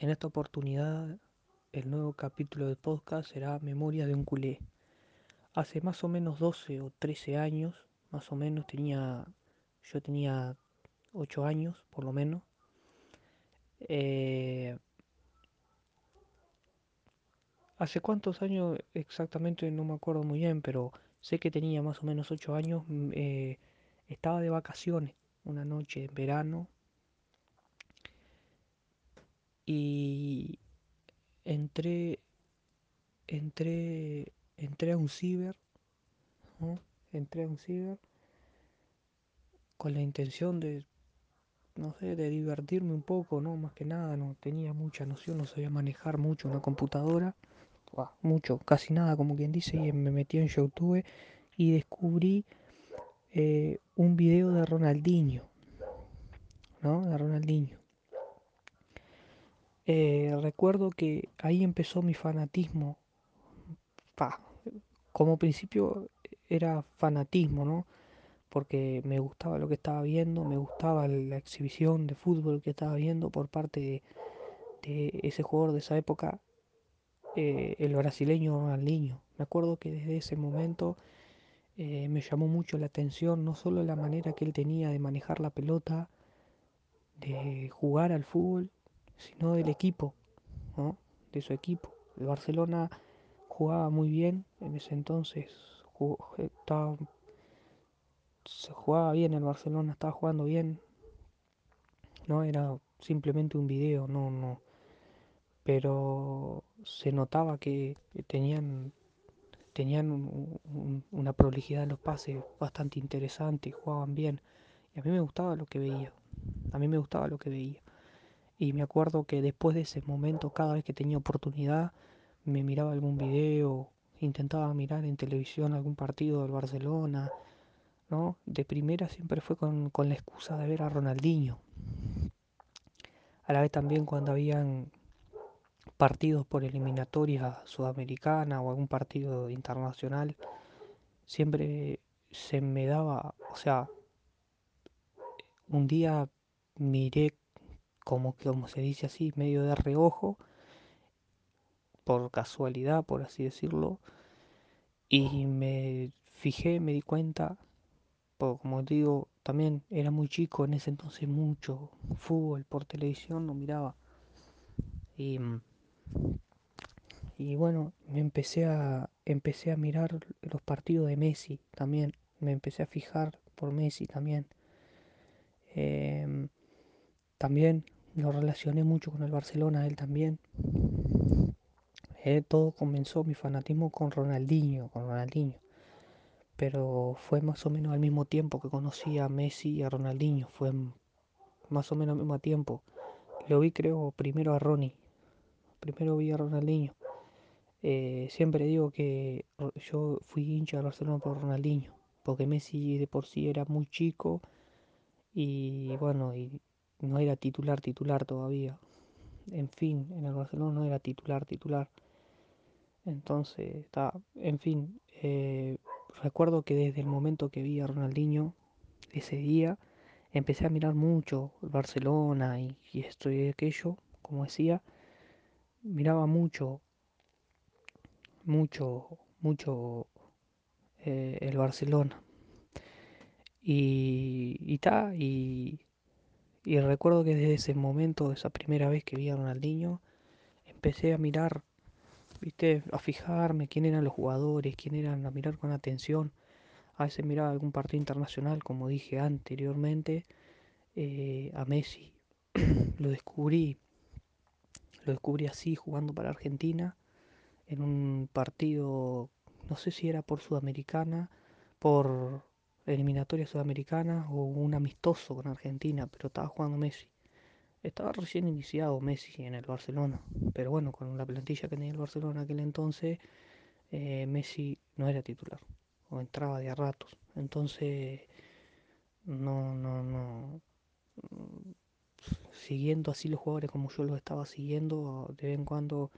En esta oportunidad, el nuevo capítulo del podcast será Memoria de un culé. Hace más o menos 12 o 13 años, más o menos, tenía, yo tenía 8 años, por lo menos. Eh, ¿Hace cuántos años exactamente? No me acuerdo muy bien, pero sé que tenía más o menos 8 años. mm, eh, estaba de vacaciones una noche en verano y entré, entré, entré a un ciber, ¿no? Entré a un ciber con la intención de, no sé, de divertirme un poco, ¿no? Más que nada, no tenía mucha noción, no sabía manejar mucho una computadora, mucho, casi nada, como quien dice, y me metí en YouTube y descubrí eh, un video de Ronaldinho, ¿no? De Ronaldinho. Eh, recuerdo que ahí empezó mi fanatismo. Como principio era fanatismo, ¿no? Porque me gustaba lo que estaba viendo, me gustaba la exhibición de fútbol que estaba viendo por parte de, de ese jugador de esa época, eh, el brasileño Ronaldinho. Me acuerdo que desde ese momento eh, me llamó mucho la atención no solo la manera que él tenía de manejar la pelota, de jugar al fútbol, sino del equipo, ¿no? De su equipo. El Barcelona jugaba muy bien en ese entonces, jugó- estaba- se jugaba bien el Barcelona, estaba jugando bien, no era simplemente un video, no, no, pero se notaba que tenían tenían un- un- una prolijidad en los pases bastante interesante, jugaban bien. Y a mí me gustaba lo que veía. A mí me gustaba lo que veía. Y me acuerdo que después de ese momento, cada vez que tenía oportunidad, me miraba algún video, intentaba mirar en televisión algún partido del Barcelona, ¿no? De primera siempre fue con, con la excusa de ver a Ronaldinho. A la vez también cuando habían partidos por eliminatoria sudamericana o algún partido internacional, siempre se me daba, o sea, un día miré como como se dice así, medio de reojo, por casualidad, por así decirlo, y me fijé, me di cuenta, por, como digo, también era muy chico en ese entonces, mucho fútbol por televisión no miraba. Y, mm, y bueno, me empecé a, empecé a mirar los partidos de Messi también, me empecé a fijar por Messi también. Em, también lo relacioné mucho con el Barcelona, él también. Eh, todo comenzó mi fanatismo con Ronaldinho, con Ronaldinho. Pero fue más o menos al mismo tiempo que conocí a Messi y a Ronaldinho. Fue más o menos al mismo tiempo. Lo vi creo primero a Ronnie. Primero vi a Ronaldinho. Eh, siempre digo que yo fui hincha del Barcelona por Ronaldinho. Porque Messi de por sí era muy chico y bueno, y no era titular titular todavía. En fin, en el Barcelona no era titular titular. Entonces, está, en fin, eh, recuerdo que desde el momento que vi a Ronaldinho ese día, empecé a mirar mucho el Barcelona y, y esto y aquello, como decía, miraba mucho, mucho, mucho eh, el Barcelona. Y, y ta, y, y recuerdo que desde ese momento, esa primera vez que vi a Ronaldinho, empecé a mirar, viste, a fijarme quién eran los jugadores, quién eran, a mirar con atención A veces miraba algún partido internacional, como dije anteriormente, eh, a Messi. Lo descubrí, lo descubrí así jugando para Argentina en un partido, no sé si era por Sudamericana, por eliminatoria sudamericana o un amistoso con Argentina, pero estaba jugando Messi. Estaba recién iniciado Messi en el Barcelona, pero bueno, con la plantilla que tenía el Barcelona en aquel entonces, eh, Messi no era titular, o entraba de a ratos. Entonces no, no, no. Siguiendo así los jugadores como yo los estaba siguiendo, de vez en cuando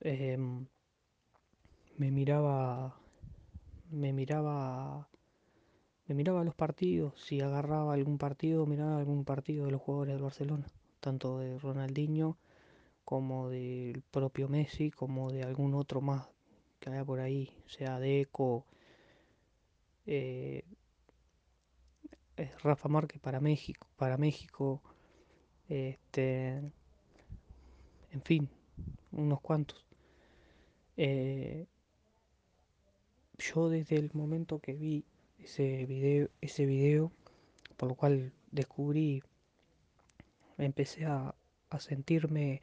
em, me miraba, me miraba, me miraba los partidos, si agarraba algún partido, miraba algún partido de los jugadores del Barcelona, tanto de Ronaldinho como del propio Messi, como de algún otro más que haya por ahí, sea Deco, eh, Rafa Márquez para México, para México, este, en fin, unos cuantos. Eh, yo desde el momento que vi ese video, ese video, por lo cual descubrí, empecé a, a sentirme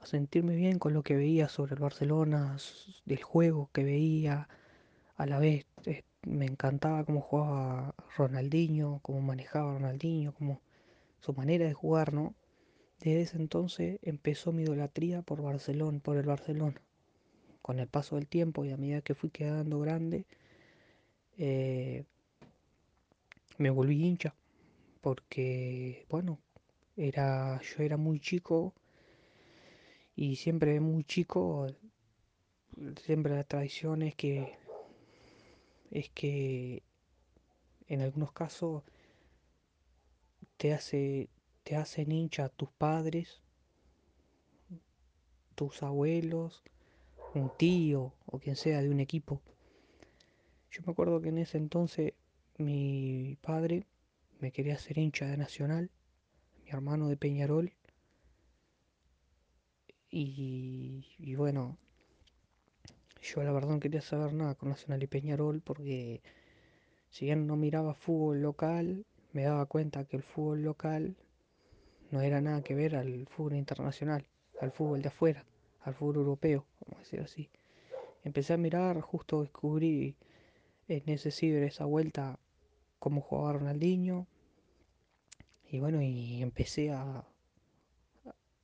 a sentirme bien con lo que veía sobre el Barcelona, del juego que veía, a la vez me encantaba cómo jugaba Ronaldinho, cómo manejaba Ronaldinho, cómo su manera de jugar, ¿no? Desde ese entonces empezó mi idolatría por Barcelona, por el Barcelona. Con el paso del tiempo y a medida que fui quedando grande, eh, me volví hincha. Porque, bueno, era, yo era muy chico y siempre muy chico, siempre la tradición es que, es que en algunos casos te hace, te hacen hincha tus padres, tus abuelos, un tío o quien sea de un equipo. Yo me acuerdo que en ese entonces mi padre me quería hacer hincha de Nacional, mi hermano de Peñarol, y, bueno, yo la verdad no quería saber nada con Nacional y Peñarol porque si bien no miraba fútbol local, me daba cuenta que el fútbol local no era nada que ver al fútbol internacional, al fútbol de afuera, al fútbol europeo, vamos a decir así. Empecé a mirar, justo descubrí ese ciber esa vuelta cómo jugaba Ronaldinho. Y bueno, y empecé a,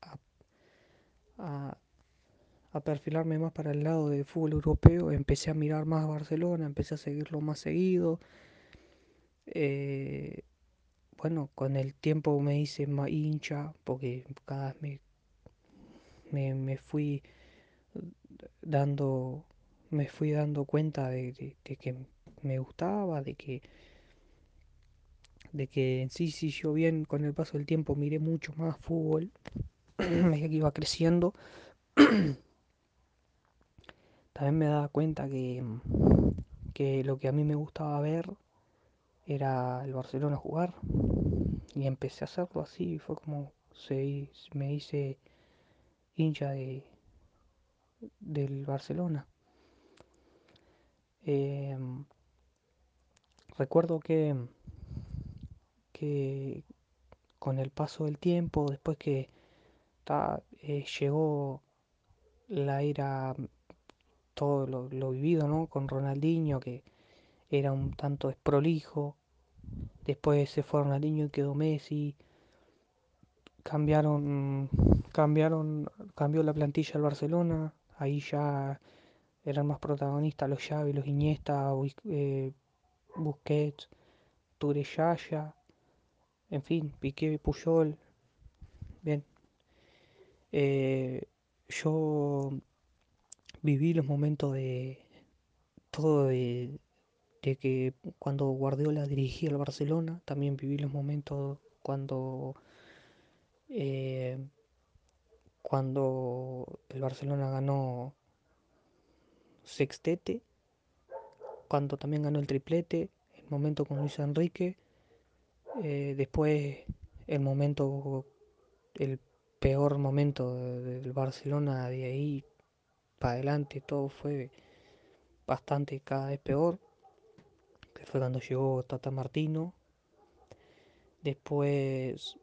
a, a, a perfilarme más para el lado del fútbol europeo. Empecé a mirar más a Barcelona, empecé a seguirlo más seguido. Eh, bueno, con el tiempo me hice más hincha porque cada vez me, me, me fui dando me fui dando cuenta de, que me gustaba, de que de que en sí, sí, yo bien. Con el paso del tiempo miré mucho más fútbol, medida que iba creciendo, también me daba cuenta que, que lo que a mí me gustaba ver era el Barcelona jugar. Y empecé a hacerlo así, fue como se, me hice hincha de, del Barcelona. Eh, recuerdo que, que con el paso del tiempo, después que eh, llegó la era, todo lo, vivido ¿no? con Ronaldinho, que era un tanto desprolijo, después se fue Ronaldinho y quedó Messi, cambiaron, cambiaron, cambió la plantilla del Barcelona, ahí ya eran más protagonistas los Xavi, los Iniesta, eh, Busquets, Tureyaya, en fin, Piqué, Puyol, bien. Eh, yo viví los momentos de todo de, de, que cuando Guardiola dirigía el Barcelona, también viví los momentos cuando eh, cuando el Barcelona ganó sextete, cuando también ganó el triplete, el momento con Luis Enrique, eh, después el momento, el peor momento del Barcelona de ahí para adelante, todo fue bastante cada vez peor, que fue cuando llegó Tata Martino, después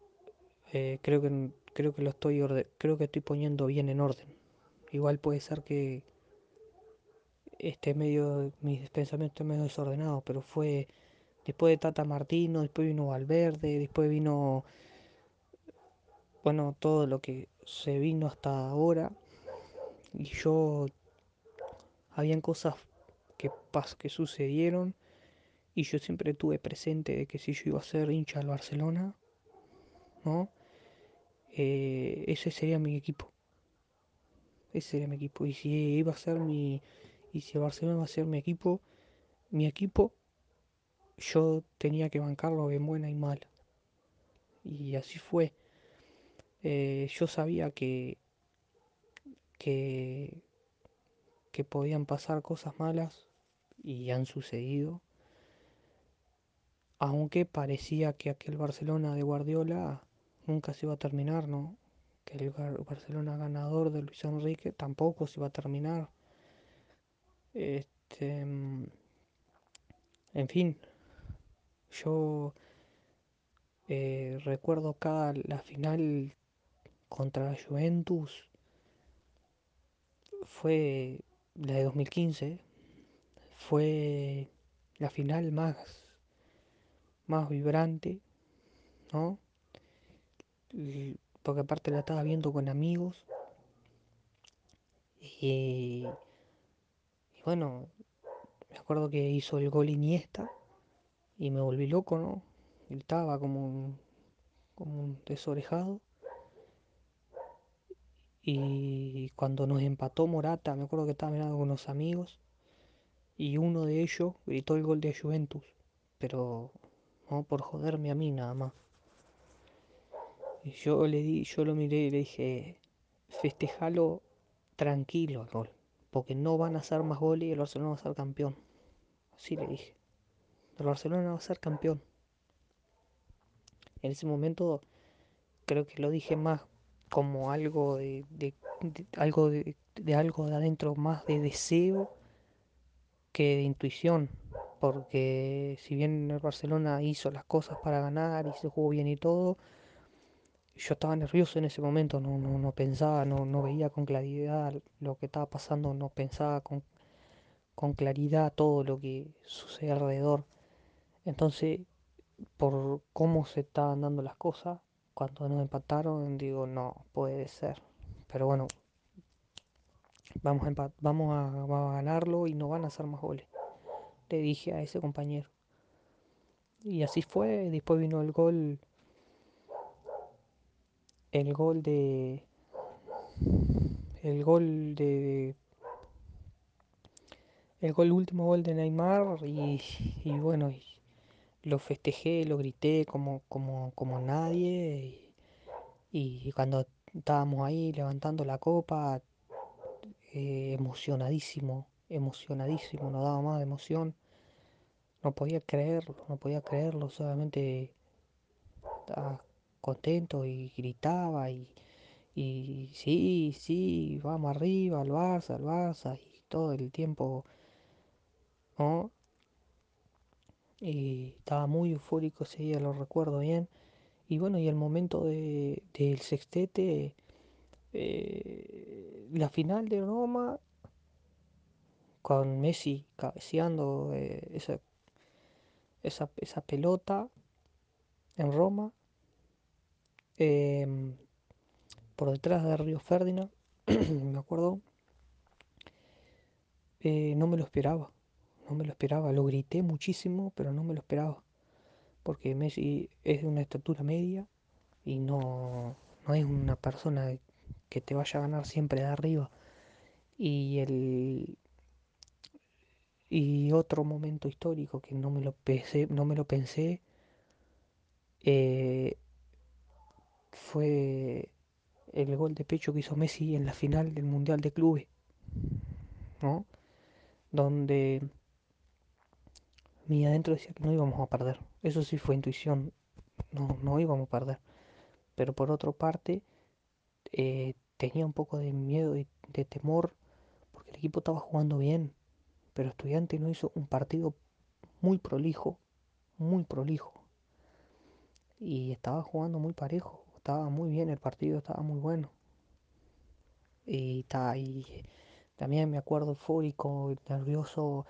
eh, creo que creo que lo estoy creo que estoy poniendo bien en orden. Igual puede ser que este medio, mis pensamientos medio desordenados, pero fue después de Tata Martino, después vino Valverde, después vino, bueno, todo lo que se vino hasta ahora. Y yo, habían cosas que, pas, que sucedieron y yo siempre tuve presente de que si yo iba a ser hincha del Barcelona, ¿no? Eh, ese sería mi equipo. Ese sería mi equipo. Y si iba a ser mi, y si Barcelona va a ser mi equipo, mi equipo, yo tenía que bancarlo bien buena y mala. Y así fue. Eh, yo sabía que que, que podían pasar cosas malas y han sucedido, aunque parecía que aquel Barcelona de Guardiola nunca se iba a terminar, ¿no? Que el Barcelona ganador de Luis Enrique tampoco se iba a terminar. Este, en fin, yo eh, recuerdo acá la final contra la Juventus fue la de 2015, fue la final más, más vibrante, ¿no? Porque aparte la estaba viendo con amigos y, y bueno, me acuerdo que hizo el gol Iniesta y me volví loco, ¿no? Gritaba como un, como desorejado. Y cuando nos empató Morata, me acuerdo que estaba mirando con unos amigos y uno de ellos gritó el gol de Juventus, pero no por joderme a mí nada más. Y yo le di, yo lo miré y le dije, festejalo tranquilo el gol, porque no van a hacer más goles y el Barcelona va a ser campeón. Así le dije. El Barcelona va a ser campeón. En ese momento creo que lo dije más como algo de, algo de, de, algo de adentro más de deseo que de intuición porque si bien el Barcelona hizo las cosas para ganar y se jugó bien y todo yo estaba nervioso en ese momento no, no, no pensaba no, no veía con claridad lo que estaba pasando no pensaba con, con claridad todo lo que sucede alrededor entonces por cómo se estaban dando las cosas cuando nos empataron, digo, no, puede ser. Pero bueno, vamos a, vamos a, vamos a ganarlo y no van a hacer más goles. Le dije a ese compañero. Y así fue, después vino el gol, el gol de, el gol de, el gol, último gol de Neymar y, y bueno, lo festejé, lo grité como, como, como nadie y, cuando estábamos ahí levantando la copa, eh, emocionadísimo, emocionadísimo, no daba más de emoción. No podía creerlo, no podía creerlo, solamente contento y gritaba y, y sí, sí, vamos arriba, al Barça, al Barça, y todo el tiempo, ¿no? Y estaba muy eufórico ese día, lo recuerdo bien. Y bueno, y el momento de, del sextete, eh, la final de Roma con Messi cabeceando eh, esa, esa, esa, pelota en Roma, eh, por detrás de Río Ferdinand, me acuerdo, eh, no me lo esperaba, no me lo esperaba, lo grité muchísimo, pero no me lo esperaba, porque Messi es de una estatura media y no, no es una persona que te vaya a ganar siempre de arriba. Y el, Y otro momento histórico que no me lo pensé, no me lo pensé eh, fue el gol de pecho que hizo Messi en la final del Mundial de Clubes, ¿no? Donde mi adentro decía que no íbamos a perder. Eso sí fue intuición, no, no íbamos a perder. Pero por otra parte, eh, tenía un poco de miedo y de temor porque el equipo estaba jugando bien, pero Estudiante no hizo un partido muy prolijo, muy prolijo. Y estaba jugando muy parejo, estaba muy bien el partido, estaba muy bueno. Y, ta, y también me acuerdo eufórico, nervioso,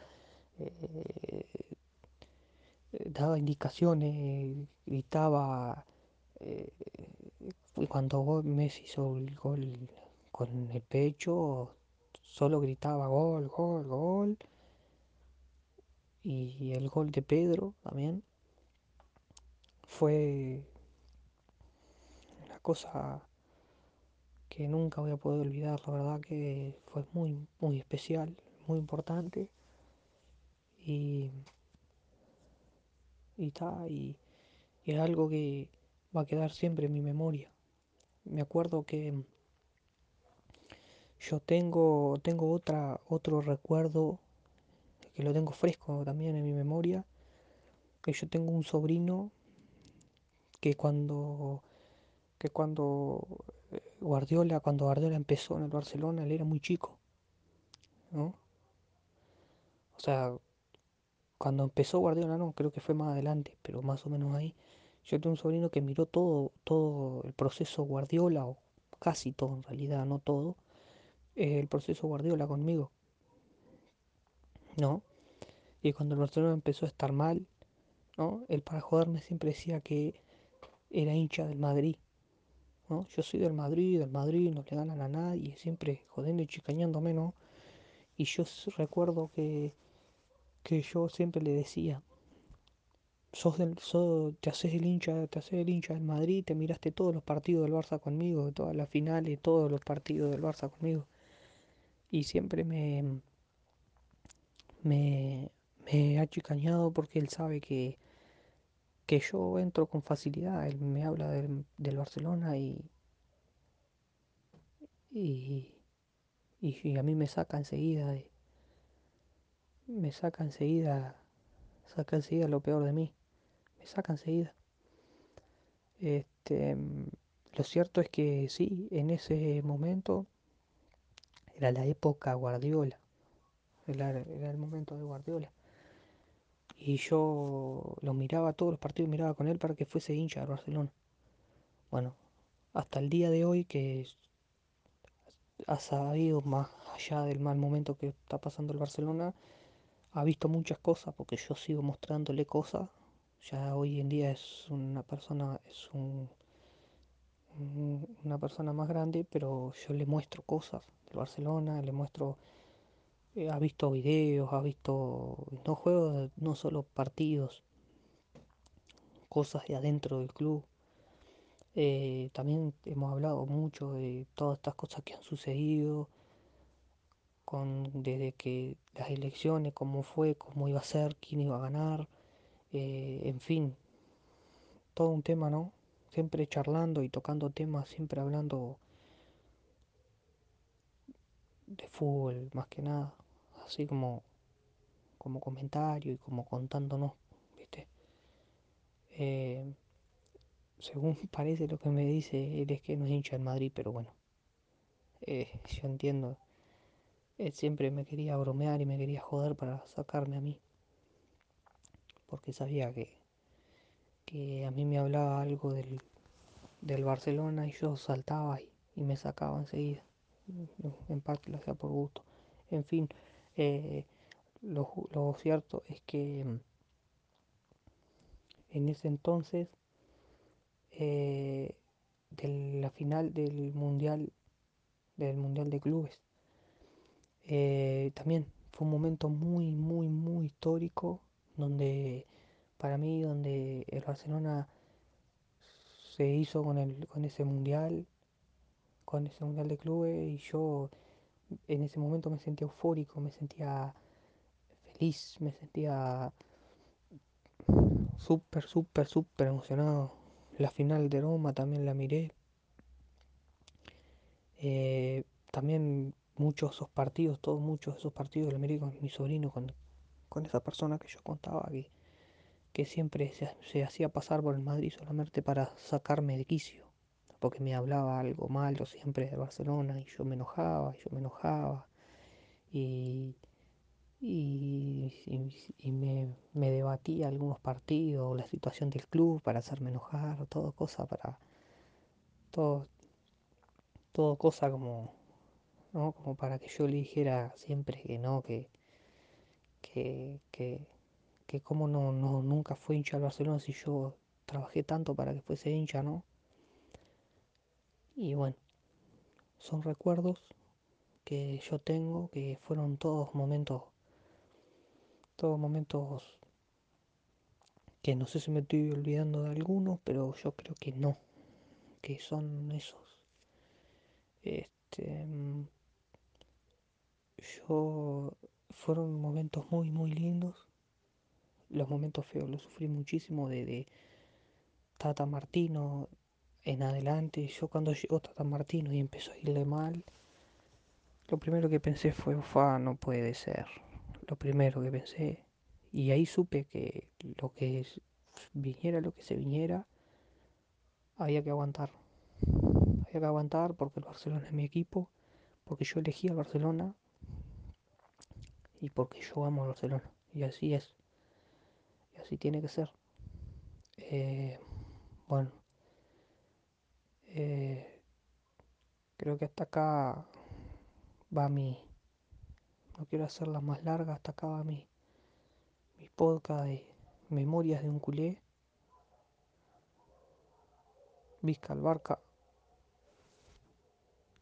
eh, daba indicaciones, gritaba. Eh, cuando Messi hizo el gol con el pecho, solo gritaba gol, gol, gol. Y el gol de Pedro también fue cosa que nunca voy a poder olvidar, la verdad que fue muy, muy especial, muy importante. Y, y, y, y es algo que va a quedar siempre en mi memoria. Me acuerdo que Yo tengo, tengo otra, otro recuerdo que lo tengo fresco también en mi memoria, que yo tengo un sobrino que cuando, que cuando eh, Guardiola, cuando Guardiola empezó en el Barcelona, él era muy chico, ¿no? O sea, cuando empezó Guardiola no, creo que fue más adelante, pero más o menos ahí. Yo tengo un sobrino que miró todo, todo el proceso Guardiola, o casi todo en realidad, no todo, eh, el proceso Guardiola conmigo, ¿no? Y cuando el Barcelona empezó a estar mal, ¿no? Él para joderme siempre decía que era hincha del Madrid, ¿no? Yo soy del Madrid, del Madrid, no le ganan a nadie, siempre jodiendo y chicañándome, ¿no? Y yo recuerdo que, que yo siempre le decía, sos del, sos, te haces el hincha, te haces el hincha del Madrid, te miraste todos los partidos del Barça conmigo, todas las finales, todos los partidos del Barça conmigo. Y siempre me, me, me ha chicañado porque él sabe que, que yo entro con facilidad. Él me habla del, del Barcelona y, y, y, a mí me saca enseguida, de, me saca enseguida, saca enseguida lo peor de mí, me saca enseguida. Este, lo cierto es que sí, en ese momento era la época Guardiola, era, era el momento de Guardiola. Y yo lo miraba todos los partidos, miraba con él para que fuese hincha de Barcelona. Bueno, hasta el día de hoy que ha sabido más allá del mal momento que está pasando el Barcelona, ha visto muchas cosas porque yo sigo mostrándole cosas. Ya hoy en día es una persona, es un, una persona más grande, pero yo le muestro cosas del Barcelona, le muestro, eh, ha visto videos, ha visto, no juegos, no solo partidos, cosas de adentro del club. Eh, también hemos hablado mucho de todas estas cosas que han sucedido, con, desde que las elecciones, cómo fue, cómo iba a ser, quién iba a ganar, eh, en fin, todo un tema, ¿no? Siempre charlando y tocando temas, siempre hablando de fútbol más que nada, así como, como comentario y como contándonos, ¿viste? Eh, según parece lo que me dice él es que no es hincha del Madrid, pero bueno, eh, yo entiendo. Él siempre me quería bromear y me quería joder para sacarme a mí. Porque sabía que, que a mí me hablaba algo del, del Barcelona y yo saltaba y, y me sacaba enseguida. En parte lo hacía por gusto. En fin, eh, lo, cierto es que en ese entonces eh, de la final del mundial del mundial de clubes eh, también fue un momento muy muy muy histórico donde para mí donde el Barcelona se hizo con el con ese mundial con ese mundial de clubes y yo en ese momento me sentía eufórico me sentía feliz me sentía súper súper súper emocionado. La final de Roma también la miré. Eh, también muchos esos partidos, todos muchos de esos partidos los miré con mi sobrino, con, con esa persona que yo contaba que, que siempre se, se, hacía pasar por el Madrid solamente para sacarme de quicio, porque me hablaba algo malo siempre de Barcelona y yo me enojaba, yo me enojaba y, y, y, y me, me, debatía algunos partidos, la situación del club para hacerme enojar, todo cosa para... Todo, todo cosa como ¿no? Como para que yo le dijera siempre que no, que, que, que, que como no, no, nunca fue hincha del Barcelona si yo trabajé tanto para que fuese hincha, ¿no? Y bueno, son recuerdos que yo tengo, que fueron todos momentos, todos momentos que no sé si me estoy olvidando de algunos, pero yo creo que no, que son esos. Este, yo fueron momentos muy muy lindos los momentos feos los sufrí muchísimo de, de Tata Martino en adelante. Yo cuando llegó Tata Martino y empezó a irle mal, lo primero que pensé fue, fa, no puede ser. Lo primero que pensé. Y ahí supe que lo que viniera, lo que se viniera, había que aguantar. Había que aguantar porque el Barcelona es mi equipo, porque yo elegí al Barcelona y porque yo amo al Barcelona. Y así es. Y así tiene que ser. Eh, bueno. Eh, creo que hasta acá va mi... No quiero hacerla más larga, hasta acá va mi, mi podcast de Memorias de un culé. Vizca.